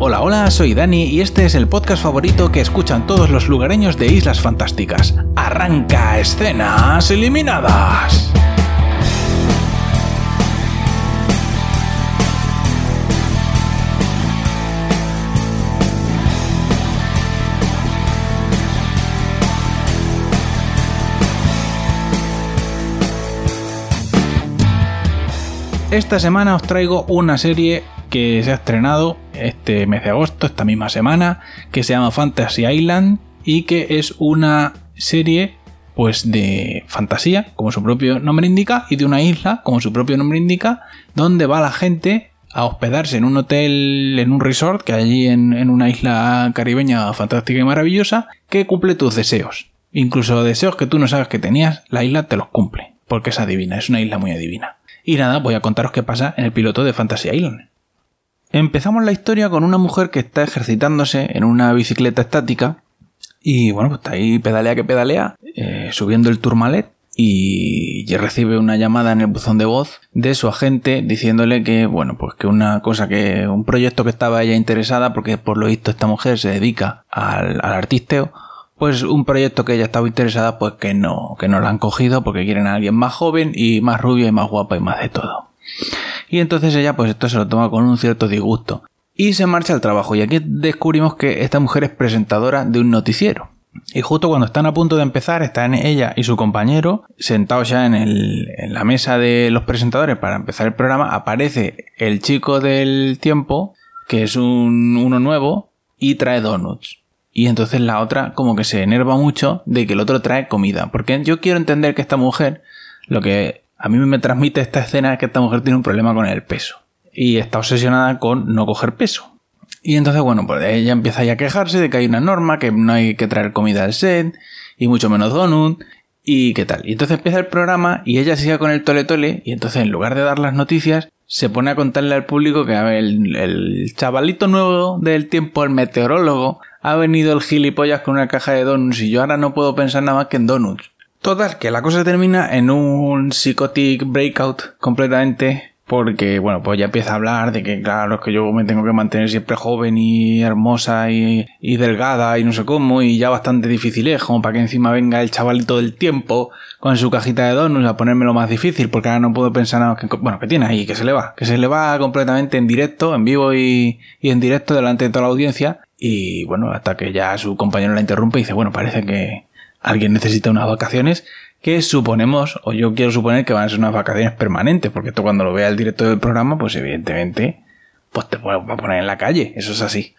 Hola, hola, soy Dani y este es el podcast favorito que escuchan todos los lugareños de Islas Fantásticas. Arranca escenas eliminadas. Esta semana os traigo una serie que se ha estrenado este mes de agosto, esta misma semana, que se llama Fantasy Island y que es una serie pues de fantasía, como su propio nombre indica, y de una isla, como su propio nombre indica, donde va la gente a hospedarse en un hotel, en un resort, que allí en, en una isla caribeña fantástica y maravillosa, que cumple tus deseos. Incluso deseos que tú no sabes que tenías, la isla te los cumple, porque es adivina, es una isla muy adivina. Y nada, voy a contaros qué pasa en el piloto de Fantasy Island. Empezamos la historia con una mujer que está ejercitándose en una bicicleta estática y bueno, pues está ahí pedalea que pedalea, eh, subiendo el turmalet y recibe una llamada en el buzón de voz de su agente diciéndole que, bueno, pues que una cosa que, un proyecto que estaba ella interesada, porque por lo visto esta mujer se dedica al, al artisteo, pues un proyecto que ella estaba interesada, pues que no, que no la han cogido porque quieren a alguien más joven y más rubia y más guapa y más de todo. Y entonces ella, pues esto se lo toma con un cierto disgusto. Y se marcha al trabajo. Y aquí descubrimos que esta mujer es presentadora de un noticiero. Y justo cuando están a punto de empezar, están ella y su compañero sentados ya en, el, en la mesa de los presentadores para empezar el programa. Aparece el chico del tiempo, que es un, uno nuevo, y trae donuts. Y entonces la otra como que se enerva mucho de que el otro trae comida. Porque yo quiero entender que esta mujer, lo que a mí me transmite esta escena es que esta mujer tiene un problema con el peso. Y está obsesionada con no coger peso. Y entonces, bueno, pues ella empieza ya a quejarse de que hay una norma, que no hay que traer comida al set, y mucho menos donut, y qué tal. Y entonces empieza el programa y ella sigue con el tole tole, y entonces en lugar de dar las noticias, se pone a contarle al público que el, el chavalito nuevo del tiempo, el meteorólogo, ha venido el gilipollas con una caja de donuts y yo ahora no puedo pensar nada más que en donuts. Total, que la cosa termina en un psychotic breakout completamente porque, bueno, pues ya empieza a hablar de que, claro, es que yo me tengo que mantener siempre joven y hermosa y, y delgada y no sé cómo, y ya bastante como para que encima venga el chavalito del tiempo con su cajita de donuts a ponérmelo más difícil, porque ahora no puedo pensar nada que, bueno, que tiene ahí, que se le va, que se le va completamente en directo, en vivo y, y en directo delante de toda la audiencia, y bueno, hasta que ya su compañero la interrumpe y dice, bueno, parece que alguien necesita unas vacaciones, que suponemos, o yo quiero suponer que van a ser unas vacaciones permanentes, porque esto cuando lo vea el director del programa, pues evidentemente, pues te va a poner en la calle, eso es así.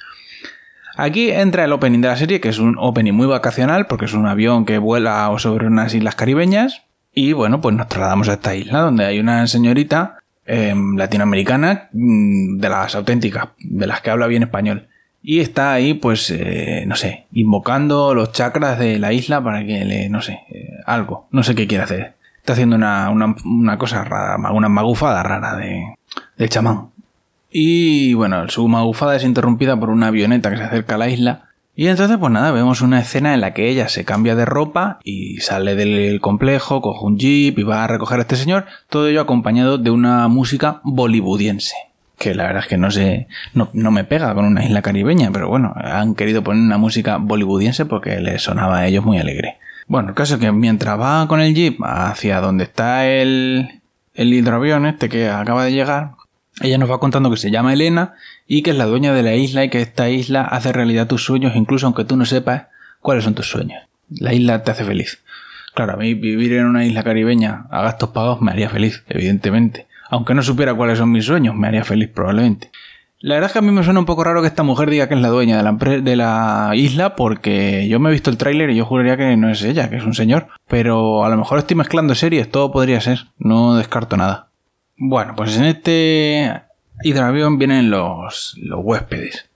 Aquí entra el opening de la serie, que es un opening muy vacacional, porque es un avión que vuela sobre unas islas caribeñas, y bueno, pues nos trasladamos a esta isla, donde hay una señorita eh, latinoamericana, mm, de las auténticas, de las que habla bien español. Y está ahí, pues, eh, no sé, invocando los chakras de la isla para que le, no sé, eh, algo. No sé qué quiere hacer. Está haciendo una, una, una cosa rara, una magufada rara de, de chamán. Y bueno, su magufada es interrumpida por una avioneta que se acerca a la isla. Y entonces, pues nada, vemos una escena en la que ella se cambia de ropa y sale del complejo, coge un jeep y va a recoger a este señor. Todo ello acompañado de una música bollywoodiense que la verdad es que no sé, no, no, me pega con una isla caribeña, pero bueno, han querido poner una música bollywoodiense porque les sonaba a ellos muy alegre. Bueno, el caso es que mientras va con el jeep hacia donde está el, el hidroavión este que acaba de llegar, ella nos va contando que se llama Elena y que es la dueña de la isla y que esta isla hace realidad tus sueños, incluso aunque tú no sepas cuáles son tus sueños. La isla te hace feliz. Claro, a mí vivir en una isla caribeña a gastos pagos me haría feliz, evidentemente. Aunque no supiera cuáles son mis sueños, me haría feliz probablemente. La verdad es que a mí me suena un poco raro que esta mujer diga que es la dueña de la, isla porque yo me he visto el tráiler y yo juraría que no es ella, que es un señor. Pero a lo mejor estoy mezclando series, todo podría ser, no descarto nada. Bueno, pues en este hidroavión vienen los, los huéspedes.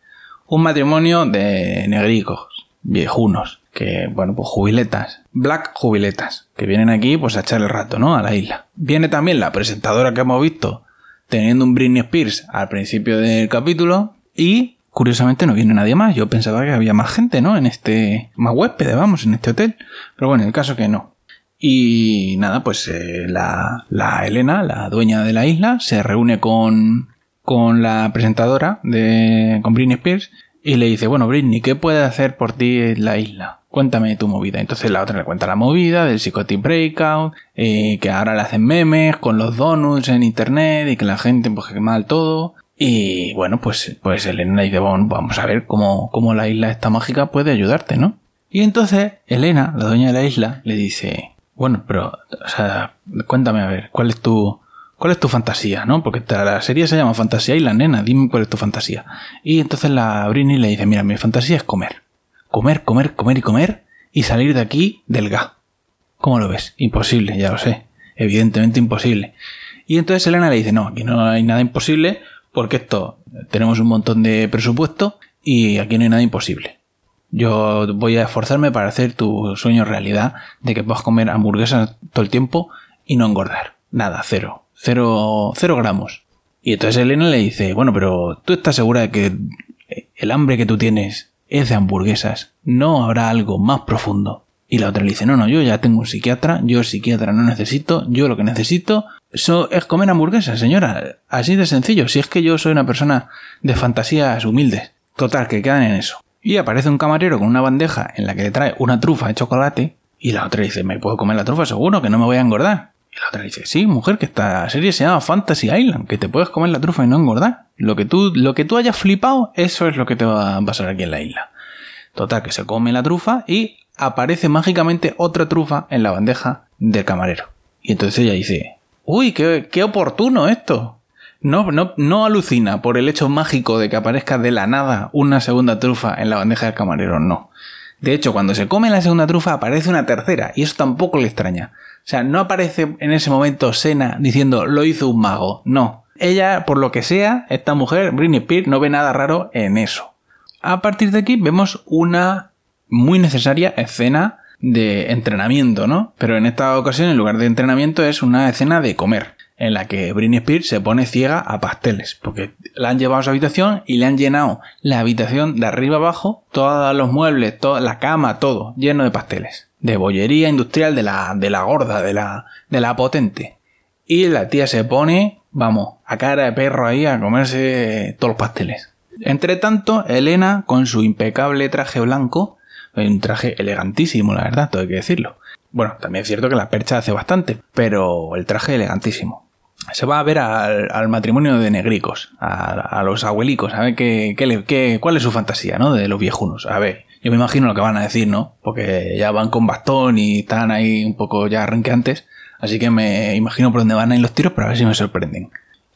Un matrimonio de negricos, viejunos, que, bueno, pues jubiletas, black jubiletas, que vienen aquí pues a echar el rato, ¿no? A la isla. Viene también la presentadora que hemos visto teniendo un Britney Spears al principio del capítulo y curiosamente no viene nadie más. Yo pensaba que había más gente, ¿no? En este, más huéspedes, vamos, en este hotel. Pero bueno, el caso que no. Y nada, pues eh, la, la Elena, la dueña de la isla, se reúne con, con la presentadora de con Britney Spears y le dice, bueno, Britney, ¿qué puede hacer por ti la isla? Cuéntame tu movida. Entonces la otra le cuenta la movida del Psychotic Breakout, eh, que ahora le hacen memes con los donuts en internet y que la gente, pues que mal todo. Y bueno, pues, pues Elena dice, bueno, vamos a ver cómo, cómo la isla esta mágica puede ayudarte, ¿no? Y entonces Elena, la dueña de la isla, le dice, bueno, pero, o sea, cuéntame a ver, ¿cuál es tu, cuál es tu fantasía, no? Porque la serie se llama Fantasía y nena, dime cuál es tu fantasía. Y entonces la Britney le dice, mira, mi fantasía es comer. Comer, comer, comer y comer y salir de aquí del gas. ¿Cómo lo ves? Imposible, ya lo sé. Evidentemente imposible. Y entonces Elena le dice, no, aquí no hay nada imposible porque esto, tenemos un montón de presupuesto y aquí no hay nada imposible. Yo voy a esforzarme para hacer tu sueño realidad de que puedas comer hamburguesas todo el tiempo y no engordar. Nada, cero. Cero, cero gramos. Y entonces Elena le dice, bueno, pero ¿tú estás segura de que el hambre que tú tienes es de hamburguesas? ¿No habrá algo más profundo? Y la otra le dice, no, no, yo ya tengo un psiquiatra, yo el psiquiatra no necesito, yo lo que necesito eso es comer hamburguesas, señora. Así de sencillo, si es que yo soy una persona de fantasías humildes. Total, que quedan en eso. Y aparece un camarero con una bandeja en la que le trae una trufa de chocolate y la otra dice, ¿me puedo comer la trufa seguro? Que no me voy a engordar. Y la otra dice, sí, mujer, que esta serie se llama Fantasy Island, que te puedes comer la trufa y no engordar. Lo que tú, lo que tú hayas flipado, eso es lo que te va a pasar aquí en la isla. Total, que se come la trufa y aparece mágicamente otra trufa en la bandeja del camarero. Y entonces ella dice, uy, qué, qué oportuno esto. No, no, no alucina por el hecho mágico de que aparezca de la nada una segunda trufa en la bandeja del camarero, no. De hecho, cuando se come la segunda trufa aparece una tercera, y eso tampoco le extraña. O sea, no aparece en ese momento Sena diciendo lo hizo un mago, no. Ella, por lo que sea, esta mujer, Britney Spears, no ve nada raro en eso. A partir de aquí vemos una muy necesaria escena de entrenamiento, ¿no? Pero en esta ocasión, en lugar de entrenamiento, es una escena de comer en la que Britney Spears se pone ciega a pasteles, porque la han llevado a su habitación y le han llenado la habitación de arriba abajo, todos los muebles, toda la cama, todo, lleno de pasteles. De bollería industrial de la, de la gorda, de la, de la potente. Y la tía se pone, vamos, a cara de perro ahí a comerse todos los pasteles. Entre tanto, Elena, con su impecable traje blanco, un traje elegantísimo, la verdad, todo hay que decirlo, bueno, también es cierto que la percha hace bastante, pero el traje elegantísimo. Se va a ver al, matrimonio de negricos, a, los abuelicos, a ver qué, qué, cuál es su fantasía, ¿no? De los viejunos. A ver, yo me imagino lo que van a decir, ¿no? Porque ya van con bastón y están ahí un poco ya arranqueantes. Así que me imagino por dónde van a ir los tiros, pero a ver si me sorprenden.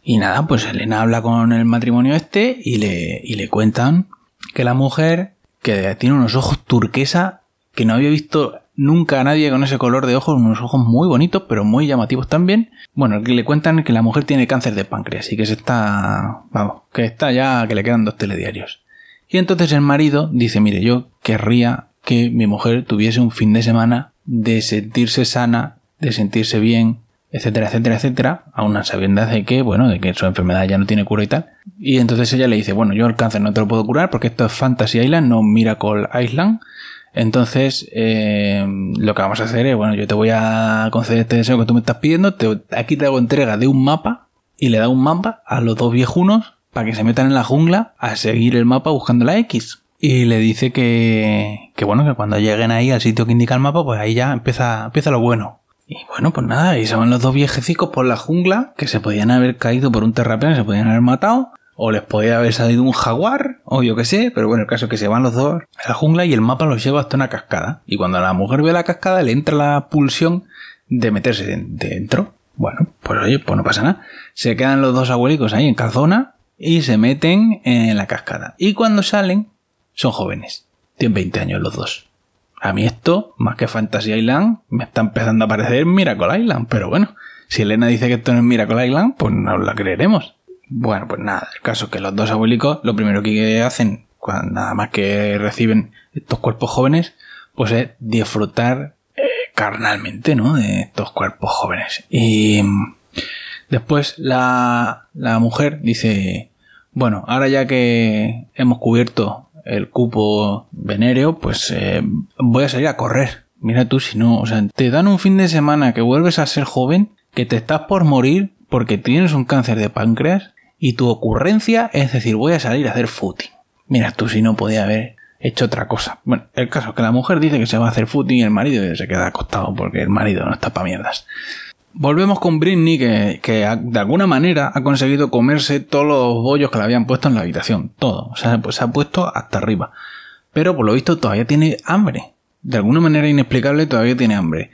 Y nada, pues Elena habla con el matrimonio este y le, y le cuentan que la mujer, que tiene unos ojos turquesa que no había visto nunca a nadie con ese color de ojos, unos ojos muy bonitos, pero muy llamativos también. Bueno, que le cuentan que la mujer tiene cáncer de páncreas y que se está, vamos, que está ya, que le quedan dos telediarios. Y entonces el marido dice, mire, yo querría que mi mujer tuviese un fin de semana de sentirse sana, de sentirse bien, etcétera, etcétera, etcétera, a una sabiendas de que, bueno, de que su enfermedad ya no tiene cura y tal. Y entonces ella le dice, bueno, yo el cáncer no te lo puedo curar porque esto es Fantasy Island, no Miracle Island. Entonces, eh, lo que vamos a hacer es, bueno, yo te voy a conceder este deseo que tú me estás pidiendo, aquí te hago entrega de un mapa y le da un mapa a los dos viejunos para que se metan en la jungla a seguir el mapa buscando la X. Y le dice que, que bueno, que cuando lleguen ahí al sitio que indica el mapa, pues ahí ya empieza, empieza lo bueno. Y bueno, pues nada, y se van los dos viejecicos por la jungla, que se podían haber caído por un terraplén, se podían haber matado, o les podía haber salido un jaguar, o yo qué sé, pero bueno, el caso es que se van los dos a la jungla y el mapa los lleva hasta una cascada. Y cuando la mujer ve la cascada le entra la pulsión de meterse dentro. Bueno, pues oye, pues no pasa nada. Se quedan los dos abuelicos ahí en calzona y se meten en la cascada. Y cuando salen, son jóvenes. Tienen 20 años los dos. A mí esto, más que Fantasy Island, me está empezando a parecer Miracle Island. Pero bueno, si Elena dice que esto no es Miracle Island, pues no la creeremos. Bueno, pues nada, el caso es que los dos abuelicos lo primero que hacen, nada más que reciben estos cuerpos jóvenes, pues es disfrutar eh, carnalmente, ¿no? De estos cuerpos jóvenes. Y después la, la mujer dice, bueno, ahora ya que hemos cubierto el cupo venéreo, pues eh, voy a salir a correr. Mira tú si no, o sea, te dan un fin de semana que vuelves a ser joven, que te estás por morir porque tienes un cáncer de páncreas y tu ocurrencia es decir, voy a salir a hacer footing. Mira tú si no podía haber hecho otra cosa. Bueno, el caso es que la mujer dice que se va a hacer footing y el marido se queda acostado porque el marido no está para mierdas. Volvemos con Britney que, que, de alguna manera ha conseguido comerse todos los bollos que le habían puesto en la habitación. Todo. O sea, pues se ha puesto hasta arriba. Pero por lo visto todavía tiene hambre. De alguna manera inexplicable todavía tiene hambre.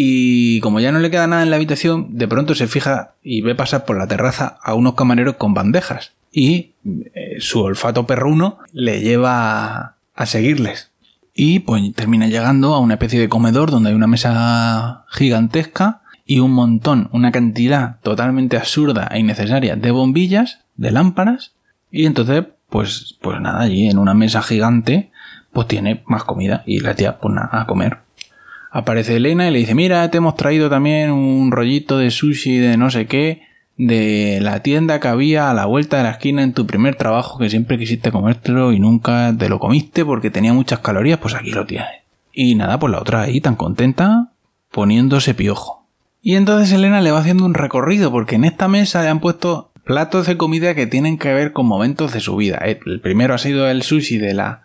Y como ya no le queda nada en la habitación, de pronto se fija y ve pasar por la terraza a unos camareros con bandejas. Y eh, su olfato perruno le lleva a, seguirles. Y pues termina llegando a una especie de comedor donde hay una mesa gigantesca y un montón, una cantidad totalmente absurda e innecesaria de bombillas, de lámparas. Y entonces, pues, pues nada, allí en una mesa gigante, pues tiene más comida y la tía, pues nada, a comer. Aparece Elena y le dice, mira, te hemos traído también un rollito de sushi de no sé qué, de la tienda que había a la vuelta de la esquina en tu primer trabajo que siempre quisiste comértelo y nunca te lo comiste porque tenía muchas calorías, pues aquí lo tienes. Y nada, pues la otra ahí tan contenta poniéndose piojo. Y entonces Elena le va haciendo un recorrido porque en esta mesa le han puesto platos de comida que tienen que ver con momentos de su vida. El primero ha sido el sushi de la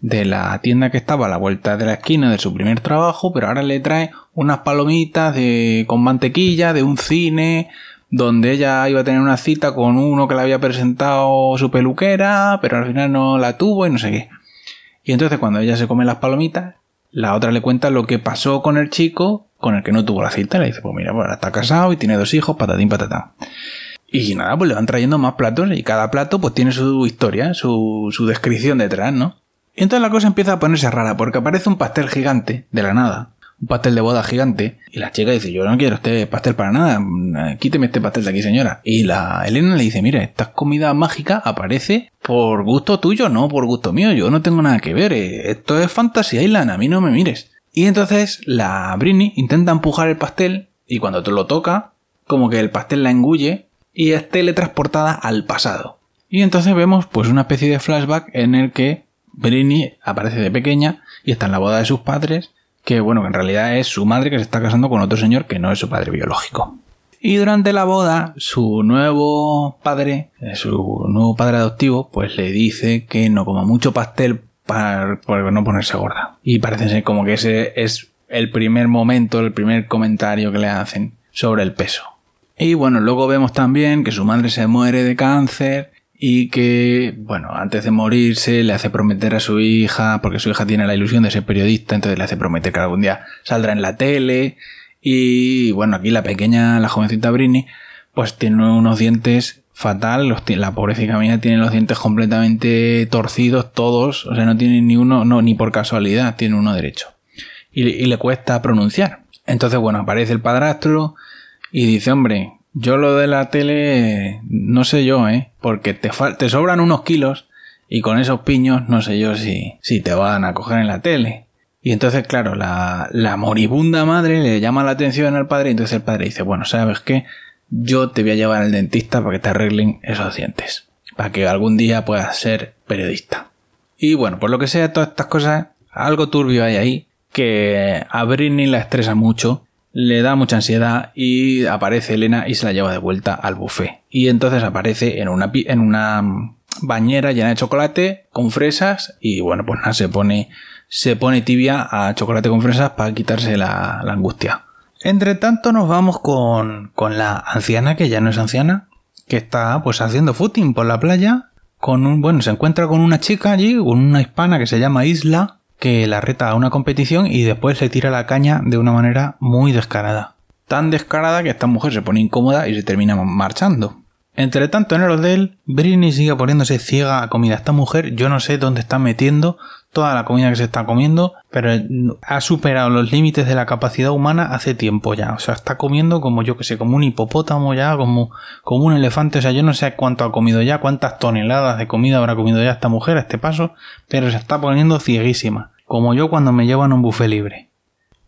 de la tienda que estaba a la vuelta de la esquina de su primer trabajo, pero ahora le trae unas palomitas de, con mantequilla de un cine donde ella iba a tener una cita con uno que le había presentado su peluquera, pero al final no la tuvo y no sé qué. Y entonces cuando ella se come las palomitas, la otra le cuenta lo que pasó con el chico con el que no tuvo la cita. Le dice, pues mira, pues ahora está casado y tiene dos hijos, patatín, patatán. Y nada, pues le van trayendo más platos y cada plato pues tiene su historia, su, su descripción detrás, ¿no? Y entonces la cosa empieza a ponerse rara, porque aparece un pastel gigante, de la nada, un pastel de boda gigante, y la chica dice, yo no quiero este pastel para nada, quíteme este pastel de aquí, señora. Y la Elena le dice, mira, esta comida mágica aparece por gusto tuyo, no por gusto mío, yo no tengo nada que ver, eh, esto es Fantasy Island, a mí no me mires. Y entonces la Britney intenta empujar el pastel, y cuando lo toca, como que el pastel la engulle, y es teletransportada al pasado. Y entonces vemos pues una especie de flashback en el que Britney aparece de pequeña y está en la boda de sus padres, que bueno, que en realidad es su madre que se está casando con otro señor que no es su padre biológico. Y durante la boda, su nuevo padre, eh, su nuevo padre adoptivo, pues le dice que no coma mucho pastel para, no ponerse gorda. Y parece ser como que ese es el primer momento, el primer comentario que le hacen sobre el peso. Y bueno, luego vemos también que su madre se muere de cáncer y que, bueno, antes de morirse le hace prometer a su hija, porque su hija tiene la ilusión de ser periodista, entonces le hace prometer que algún día saldrá en la tele. Y bueno, aquí la pequeña, la jovencita Britney, pues tiene unos dientes fatal, la pobrecita mía tiene los dientes completamente torcidos todos, o sea, no tiene ni uno, no, ni por casualidad tiene uno derecho. Y, y le cuesta pronunciar. Entonces, bueno, aparece el padrastro y dice, hombre, yo lo de la tele, no sé yo, ¿eh? Porque te, te sobran unos kilos y con esos piños no sé yo si, si te van a coger en la tele. Y entonces, claro, la, la moribunda madre le llama la atención al padre y entonces el padre dice, bueno, ¿sabes qué? Yo te voy a llevar al dentista para que te arreglen esos dientes. Para que algún día puedas ser periodista. Y bueno, por lo que sea, todas estas cosas, algo turbio hay ahí que a Britney la estresa mucho le da mucha ansiedad y aparece Elena y se la lleva de vuelta al buffet. Y entonces aparece en una, en una bañera llena de chocolate con fresas y bueno, pues nada, se pone, se pone tibia a chocolate con fresas para quitarse la, la angustia. Entre tanto nos vamos con, con la anciana, que ya no es anciana, que está pues haciendo footing por la playa, con un, bueno, se encuentra con una chica allí, con una hispana que se llama Isla, que la reta a una competición y después le tira la caña de una manera muy descarada. Tan descarada que esta mujer se pone incómoda y se termina marchando. Entre tanto, en el hotel, Britney sigue poniéndose ciega a comida. Esta mujer, yo no sé dónde está metiendo toda la comida que se está comiendo, pero ha superado los límites de la capacidad humana hace tiempo ya. O sea, está comiendo como yo que sé, como un hipopótamo ya, como, como un elefante. O sea, yo no sé cuánto ha comido ya, cuántas toneladas de comida habrá comido ya esta mujer a este paso, pero se está poniendo cieguísima. Como yo cuando me llevan a un buffet libre.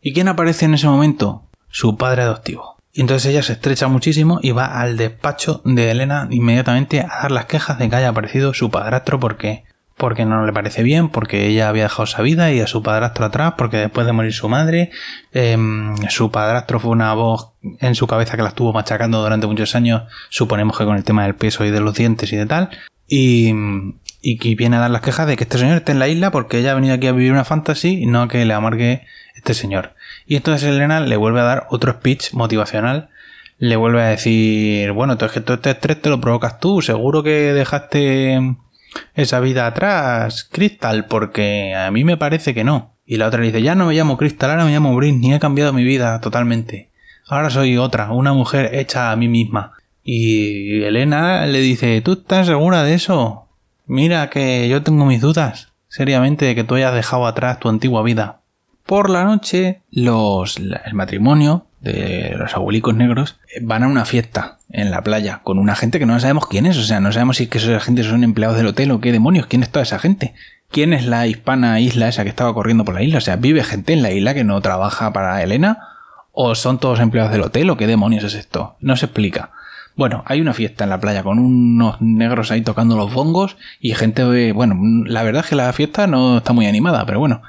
¿Y quién aparece en ese momento? Su padre adoptivo. Y entonces ella se estrecha muchísimo y va al despacho de Elena inmediatamente a dar las quejas de que haya aparecido su padrastro porque porque no le parece bien, porque ella había dejado esa vida y a su padrastro atrás, porque después de morir su madre, em, su padrastro fue una voz en su cabeza que la estuvo machacando durante muchos años, suponemos que con el tema del peso y de los dientes y de tal, y, y que viene a dar las quejas de que este señor esté en la isla porque ella ha venido aquí a vivir una fantasy y no a que le amargue este señor. Y entonces Elena le vuelve a dar otro speech motivacional le vuelve a decir, bueno, es que todo este estrés te lo provocas tú, seguro que dejaste esa vida atrás, Crystal, porque a mí me parece que no. Y la otra le dice, ya no me llamo Crystal, ahora me llamo Britney, he cambiado mi vida totalmente. Ahora soy otra, una mujer hecha a mí misma. Y Elena le dice, ¿tú estás segura de eso? Mira que yo tengo mis dudas, seriamente, de que tú hayas dejado atrás tu antigua vida. Por la noche, los, el matrimonio de los abuelicos negros van a una fiesta en la playa con una gente que no sabemos quién es, o sea, no sabemos si es que esa gente son empleados del hotel o qué demonios, quién es toda esa gente. ¿Quién es la hispana isla esa que estaba corriendo por la isla? O sea, ¿vive gente en la isla que no trabaja para Elena? ¿O son todos empleados del hotel? ¿O qué demonios es esto? No se explica. Bueno, hay una fiesta en la playa con unos negros ahí tocando los bongos y gente, bueno, la verdad es que la fiesta no está muy animada, pero bueno,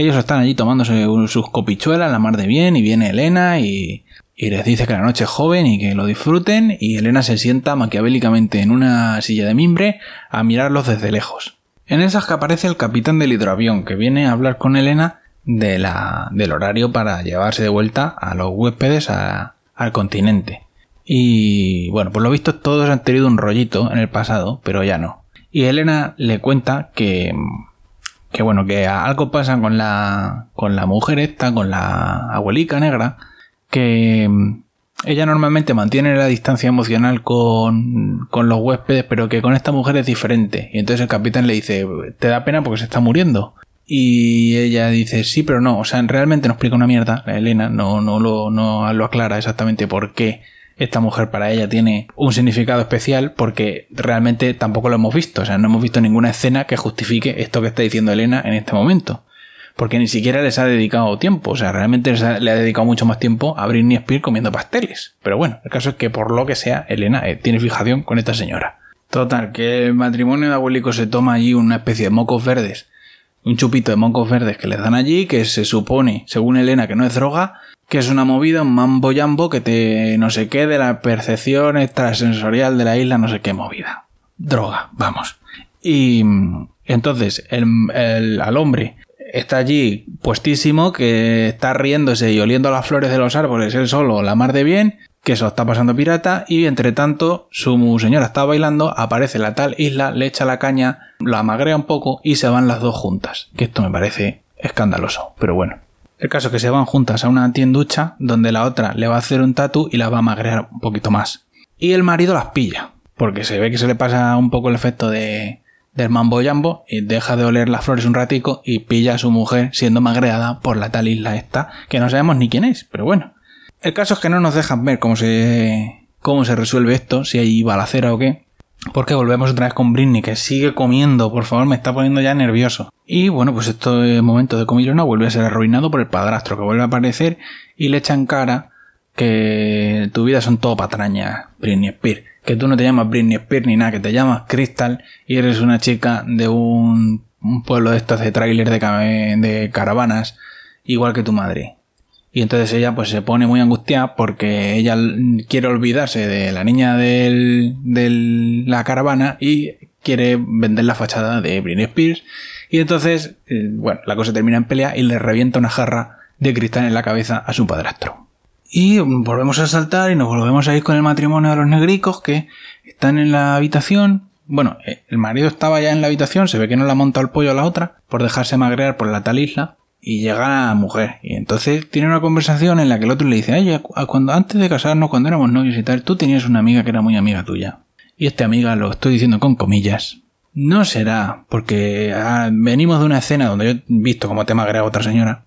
ellos están allí tomándose sus copichuelas, la mar de bien, y viene Elena y, les dice que la noche es joven y que lo disfruten, y Elena se sienta maquiavélicamente en una silla de mimbre a mirarlos desde lejos. En esas que aparece el capitán del hidroavión, que viene a hablar con Elena de la, del horario para llevarse de vuelta a los huéspedes al continente. Y bueno, por lo visto todos han tenido un rollito en el pasado, pero ya no. Y Elena le cuenta que que bueno, que algo pasa con la, con la mujer esta, con la abuelica negra, que mm, ella normalmente mantiene la distancia emocional con, con los huéspedes, pero que con esta mujer es diferente. Y entonces el capitán le dice, te da pena porque se está muriendo. Y ella dice, sí, pero no, o sea, realmente no explica una mierda, Elena no, no, lo, no lo aclara exactamente por qué esta mujer para ella tiene un significado especial porque realmente tampoco lo hemos visto. O sea, no hemos visto ninguna escena que justifique esto que está diciendo Elena en este momento. Porque ni siquiera les ha dedicado tiempo. O sea, realmente le ha dedicado mucho más tiempo a Britney Spears comiendo pasteles. Pero bueno, el caso es que por lo que sea, Elena eh, tiene fijación con esta señora. Total, que el matrimonio de abuelico se toma allí una especie de mocos verdes. Un chupito de mocos verdes que les dan allí, que se supone, según Elena, que no es droga, que es una movida, un mambo jambo que te no sé qué de la percepción extrasensorial de la isla, no sé qué movida. Droga, vamos. Y entonces el, al hombre está allí puestísimo, que está riéndose y oliendo las flores de los árboles, él solo, la mar de bien, que eso está pasando pirata, y entre tanto su señora está bailando, aparece la tal isla, le echa la caña, la magrea un poco y se van las dos juntas. Que esto me parece escandaloso, pero bueno. El caso es que se van juntas a una tienducha donde la otra le va a hacer un tatu y la va a magrear un poquito más. Y el marido las pilla, porque se ve que se le pasa un poco el efecto de, del mambo jambo y deja de oler las flores un ratico y pilla a su mujer siendo magreada por la tal isla esta, que no sabemos ni quién es, pero bueno. El caso es que no nos dejan ver cómo se, cómo se resuelve esto, si hay balacera o qué. Porque volvemos otra vez con Britney, que sigue comiendo, por favor, me está poniendo ya nervioso. Y bueno, pues este momento de comilona vuelve a ser arruinado por el padrastro, que vuelve a aparecer y le echan cara que tu vida son todo patrañas, Britney Spears. Que tú no te llamas Britney Spears ni nada, que te llamas Crystal y eres una chica de un, pueblo de estos de tráiler de, de caravanas, igual que tu madre. Y entonces ella pues se pone muy angustiada porque ella quiere olvidarse de la niña de la caravana y quiere vender la fachada de Britney Spears. Y entonces, eh, bueno, la cosa termina en pelea y le revienta una jarra de cristal en la cabeza a su padrastro. Y volvemos a saltar y nos volvemos a ir con el matrimonio de los negricos que están en la habitación. Bueno, eh, el marido estaba ya en la habitación, se ve que no la ha montado el pollo a la otra por dejarse magrear por la tal isla y llega la mujer. Y entonces tiene una conversación en la que el otro le dice, oye, cuando, antes de casarnos, cuando éramos novios y tal, tú tenías una amiga que era muy amiga tuya. Y esta amiga, lo estoy diciendo con comillas, no será, porque ah, venimos de una escena donde yo he visto cómo te agrega otra señora,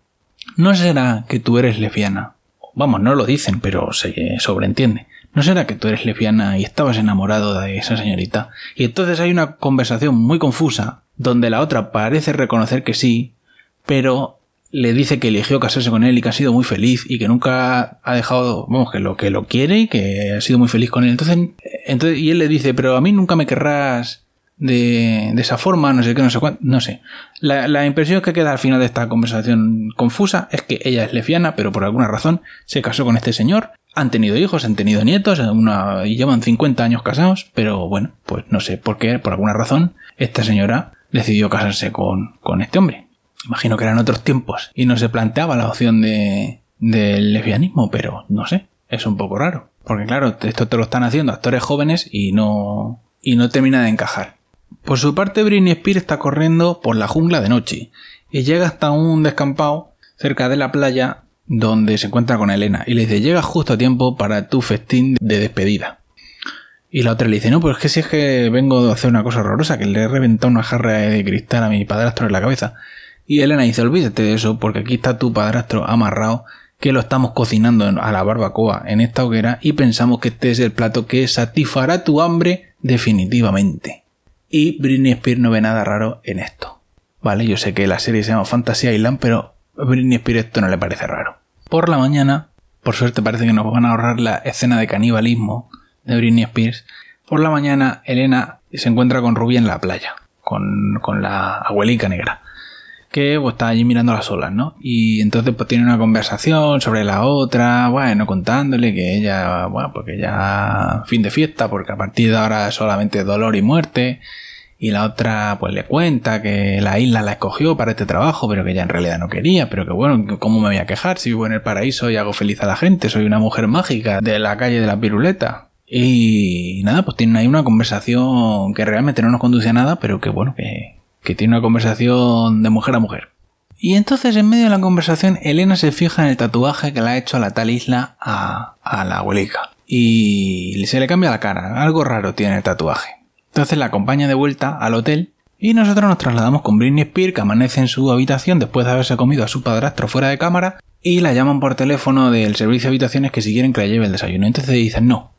no será que tú eres lesbiana. Vamos, no lo dicen, pero se sobreentiende. ¿No será que tú eres lesbiana y estabas enamorado de esa señorita? Y entonces hay una conversación muy confusa donde la otra parece reconocer que sí, pero le dice que eligió casarse con él y que ha sido muy feliz y que nunca ha dejado, vamos, que lo que lo quiere y que ha sido muy feliz con él. Entonces, entonces y él le dice, pero a mí nunca me querrás de, esa forma, no sé qué, no sé cuánto, no sé. La, impresión que queda al final de esta conversación confusa es que ella es lesbiana, pero por alguna razón se casó con este señor. Han tenido hijos, han tenido nietos, una, y llevan 50 años casados, pero bueno, pues no sé por qué, por alguna razón, esta señora decidió casarse con, con este hombre. Imagino que eran otros tiempos y no se planteaba la opción de, del lesbianismo, pero no sé, es un poco raro. Porque claro, esto te lo están haciendo actores jóvenes y no, y no termina de encajar. Por su parte, Britney Spears está corriendo por la jungla de noche y llega hasta un descampado cerca de la playa donde se encuentra con Elena y le dice, llega justo a tiempo para tu festín de despedida. Y la otra le dice, no, pues es que si es que vengo a hacer una cosa horrorosa, que le he reventado una jarra de cristal a mi padrastro en la cabeza. Y Elena dice, olvídate de eso, porque aquí está tu padrastro amarrado, que lo estamos cocinando a la barbacoa en esta hoguera y pensamos que este es el plato que satisfará tu hambre definitivamente. Y Britney Spears no ve nada raro en esto. Vale, yo sé que la serie se llama Fantasy Island, pero a Britney Spears esto no le parece raro. Por la mañana, por suerte parece que nos van a ahorrar la escena de canibalismo de Britney Spears. Por la mañana, Elena se encuentra con Ruby en la playa, con, con la abuelica negra que pues, está allí mirando las olas, ¿no? Y entonces pues tiene una conversación sobre la otra, bueno, contándole que ella, bueno, porque ya fin de fiesta, porque a partir de ahora solamente dolor y muerte. Y la otra pues le cuenta que la isla la escogió para este trabajo, pero que ella en realidad no quería, pero que bueno, ¿cómo me voy a quejar si vivo en el paraíso y hago feliz a la gente? Soy una mujer mágica de la calle de la piruleta. Y nada, pues tienen ahí una conversación que realmente no nos conduce a nada, pero que bueno, que, que tiene una conversación de mujer a mujer. Y entonces en medio de la conversación Elena se fija en el tatuaje que le ha hecho a la tal isla a, la abuelica. Y se le cambia la cara, algo raro tiene el tatuaje. Entonces la acompaña de vuelta al hotel y nosotros nos trasladamos con Britney Spears que amanece en su habitación después de haberse comido a su padrastro fuera de cámara y la llaman por teléfono del servicio de habitaciones que si quieren que le lleve el desayuno. Entonces dicen no,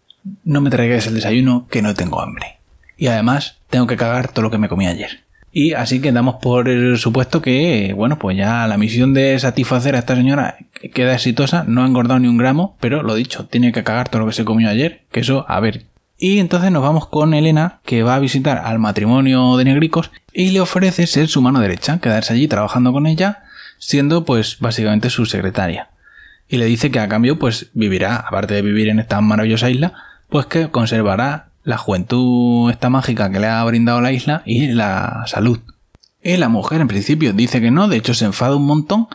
no me traigáis el desayuno que no tengo hambre. Y además tengo que cagar todo lo que me comí ayer. Y así que damos por supuesto que, bueno, pues ya la misión de satisfacer a esta señora queda exitosa, no ha engordado ni un gramo, pero lo dicho, tiene que cagar todo lo que se comió ayer, que eso, a ver. Y entonces nos vamos con Elena, que va a visitar al matrimonio de negricos y le ofrece ser su mano derecha, quedarse allí trabajando con ella, siendo pues básicamente su secretaria. Y le dice que a cambio pues vivirá, aparte de vivir en esta maravillosa isla, pues que conservará la juventud esta mágica que le ha brindado la isla y la salud. Y la mujer en principio dice que no, de hecho se enfada un montón,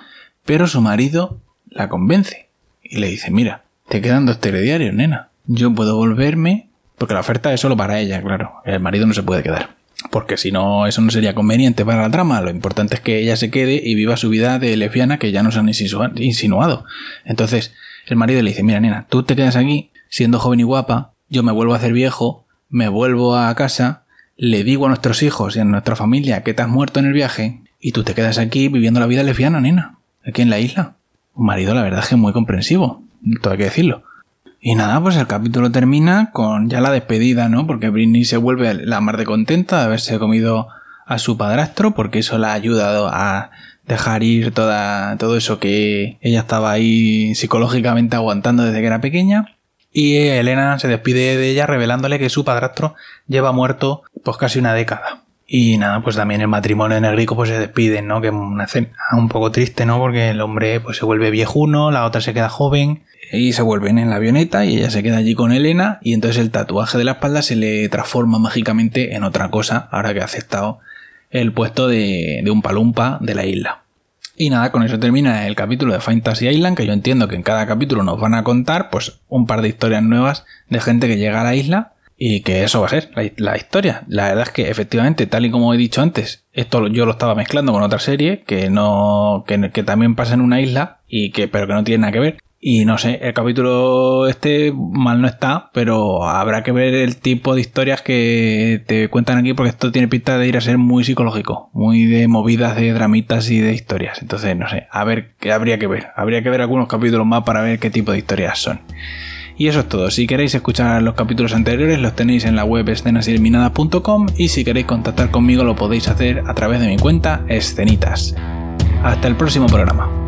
pero su marido la convence y le dice, mira, te quedan dos telediarios, nena. Yo puedo volverme, porque la oferta es solo para ella, claro. El marido no se puede quedar. Porque si no, eso no sería conveniente para la trama. Lo importante es que ella se quede y viva su vida de lesbiana que ya nos han insinuado. Entonces, el marido le dice, mira, nena, tú te quedas aquí, siendo joven y guapa, yo me vuelvo a hacer viejo, me vuelvo a casa, le digo a nuestros hijos y a nuestra familia que te has muerto en el viaje y tú te quedas aquí viviendo la vida lesbiana, nena, aquí en la isla. Un marido, la verdad es que muy comprensivo, todo hay que decirlo. Y nada, pues el capítulo termina con ya la despedida, ¿no? Porque Britney se vuelve la mar de contenta de haberse comido a su padrastro, porque eso la ha ayudado a dejar ir toda, todo eso que ella estaba ahí psicológicamente aguantando desde que era pequeña. Y Elena se despide de ella revelándole que su padrastro lleva muerto pues casi una década. Y nada, pues también el matrimonio de Negrico pues se despiden, ¿no? Que es una un poco triste, ¿no? Porque el hombre pues se vuelve viejuno, la otra se queda joven y se vuelven en la avioneta y ella se queda allí con Elena y entonces el tatuaje de la espalda se le transforma mágicamente en otra cosa ahora que ha aceptado el puesto de, de un palumpa de la isla. Y nada, con eso termina el capítulo de Fantasy Island, que yo entiendo que en cada capítulo nos van a contar pues un par de historias nuevas de gente que llega a la isla y que eso va a ser la, historia. La verdad es que efectivamente, tal y como he dicho antes, esto yo lo estaba mezclando con otra serie que no que, que también pasa en una isla y que pero que no tiene nada que ver. Y no sé, el capítulo este mal no está, pero habrá que ver el tipo de historias que te cuentan aquí porque esto tiene pinta de ir a ser muy psicológico, muy de movidas de dramitas y de historias. Entonces, no sé, a ver qué habría que ver. Habría que ver algunos capítulos más para ver qué tipo de historias son. Y eso es todo. Si queréis escuchar los capítulos anteriores, los tenéis en la web escenaseliminadas.com y si queréis contactar conmigo lo podéis hacer a través de mi cuenta Escenitas. Hasta el próximo programa.